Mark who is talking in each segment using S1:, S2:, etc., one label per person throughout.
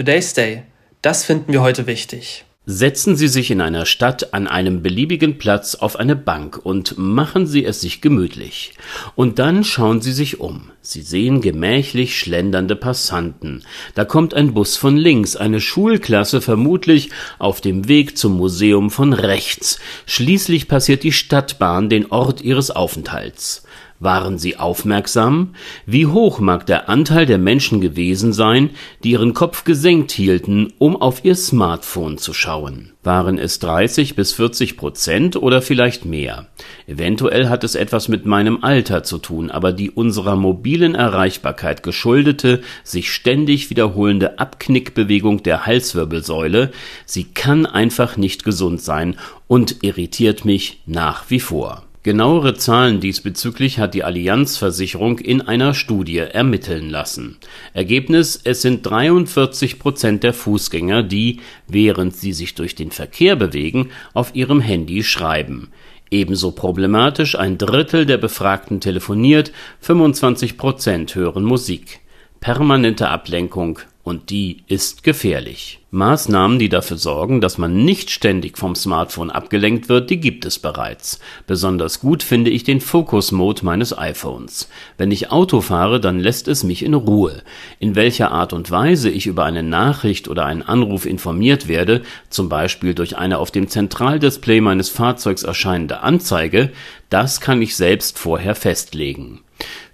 S1: Today's Day. Das finden wir heute wichtig.
S2: Setzen Sie sich in einer Stadt an einem beliebigen Platz auf eine Bank und machen Sie es sich gemütlich. Und dann schauen Sie sich um. Sie sehen gemächlich schlendernde Passanten. Da kommt ein Bus von links, eine Schulklasse vermutlich auf dem Weg zum Museum von rechts. Schließlich passiert die Stadtbahn den Ort ihres Aufenthalts. Waren sie aufmerksam? Wie hoch mag der Anteil der Menschen gewesen sein, die ihren Kopf gesenkt hielten, um auf ihr Smartphone zu schauen? Waren es 30 bis 40 Prozent oder vielleicht mehr? Eventuell hat es etwas mit meinem Alter zu tun, aber die unserer mobilen Erreichbarkeit geschuldete, sich ständig wiederholende Abknickbewegung der Halswirbelsäule, sie kann einfach nicht gesund sein und irritiert mich nach wie vor. Genauere Zahlen diesbezüglich hat die Allianz-Versicherung in einer Studie ermitteln lassen. Ergebnis: Es sind 43 Prozent der Fußgänger, die, während sie sich durch den Verkehr bewegen, auf ihrem Handy schreiben. Ebenso problematisch: ein Drittel der Befragten telefoniert, 25 Prozent hören Musik. Permanente Ablenkung und die ist gefährlich. Maßnahmen, die dafür sorgen, dass man nicht ständig vom Smartphone abgelenkt wird, die gibt es bereits. Besonders gut finde ich den Focus Mode meines iPhones. Wenn ich Auto fahre, dann lässt es mich in Ruhe. In welcher Art und Weise ich über eine Nachricht oder einen Anruf informiert werde, zum Beispiel durch eine auf dem Zentraldisplay meines Fahrzeugs erscheinende Anzeige, das kann ich selbst vorher festlegen.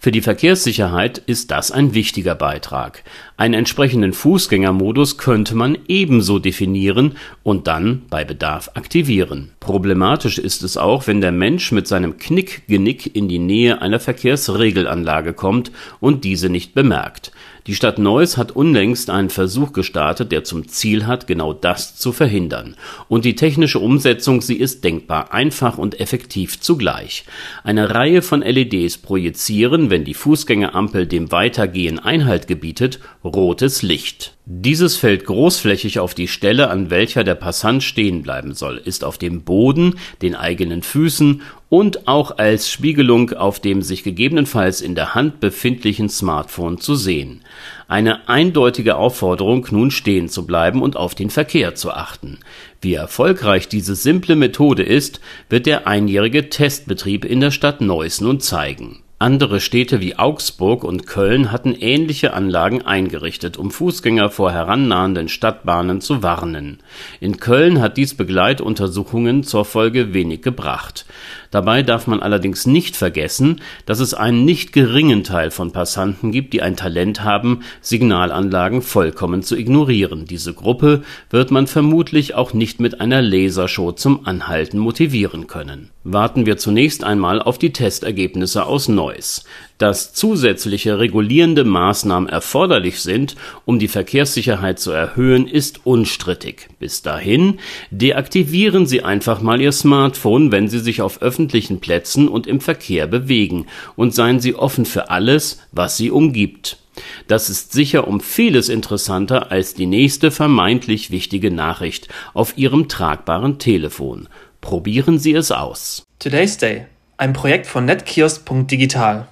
S2: Für die Verkehrssicherheit ist das ein wichtiger Beitrag. Einen entsprechenden Fußgängermodus könnte man ebenso definieren und dann bei Bedarf aktivieren. Problematisch ist es auch, wenn der Mensch mit seinem Knickgenick in die Nähe einer Verkehrsregelanlage kommt und diese nicht bemerkt. Die Stadt Neuss hat unlängst einen Versuch gestartet, der zum Ziel hat, genau das zu verhindern. Und die technische Umsetzung, sie ist denkbar einfach und effektiv zugleich. Eine Reihe von LEDs projizieren, wenn die Fußgängerampel dem Weitergehen Einhalt gebietet, rotes Licht. Dieses fällt großflächig auf die Stelle, an welcher der Passant stehen bleiben soll, ist auf dem Boden, den eigenen Füßen und auch als Spiegelung auf dem sich gegebenenfalls in der Hand befindlichen Smartphone zu sehen. Eine eindeutige Aufforderung, nun stehen zu bleiben und auf den Verkehr zu achten. Wie erfolgreich diese simple Methode ist, wird der einjährige Testbetrieb in der Stadt Neuss nun zeigen andere Städte wie Augsburg und Köln hatten ähnliche Anlagen eingerichtet, um Fußgänger vor herannahenden Stadtbahnen zu warnen. In Köln hat dies Begleituntersuchungen zur Folge wenig gebracht. Dabei darf man allerdings nicht vergessen, dass es einen nicht geringen Teil von Passanten gibt, die ein Talent haben, Signalanlagen vollkommen zu ignorieren. Diese Gruppe wird man vermutlich auch nicht mit einer Lasershow zum Anhalten motivieren können. Warten wir zunächst einmal auf die Testergebnisse aus Neuss. Dass zusätzliche regulierende Maßnahmen erforderlich sind, um die Verkehrssicherheit zu erhöhen, ist unstrittig. Bis dahin deaktivieren Sie einfach mal Ihr Smartphone, wenn Sie sich auf öffentlichen Plätzen und im Verkehr bewegen, und seien Sie offen für alles, was Sie umgibt. Das ist sicher um vieles interessanter als die nächste vermeintlich wichtige Nachricht auf Ihrem tragbaren Telefon. Probieren Sie es aus.
S1: Today's Day. Ein Projekt von netkiosk.digital.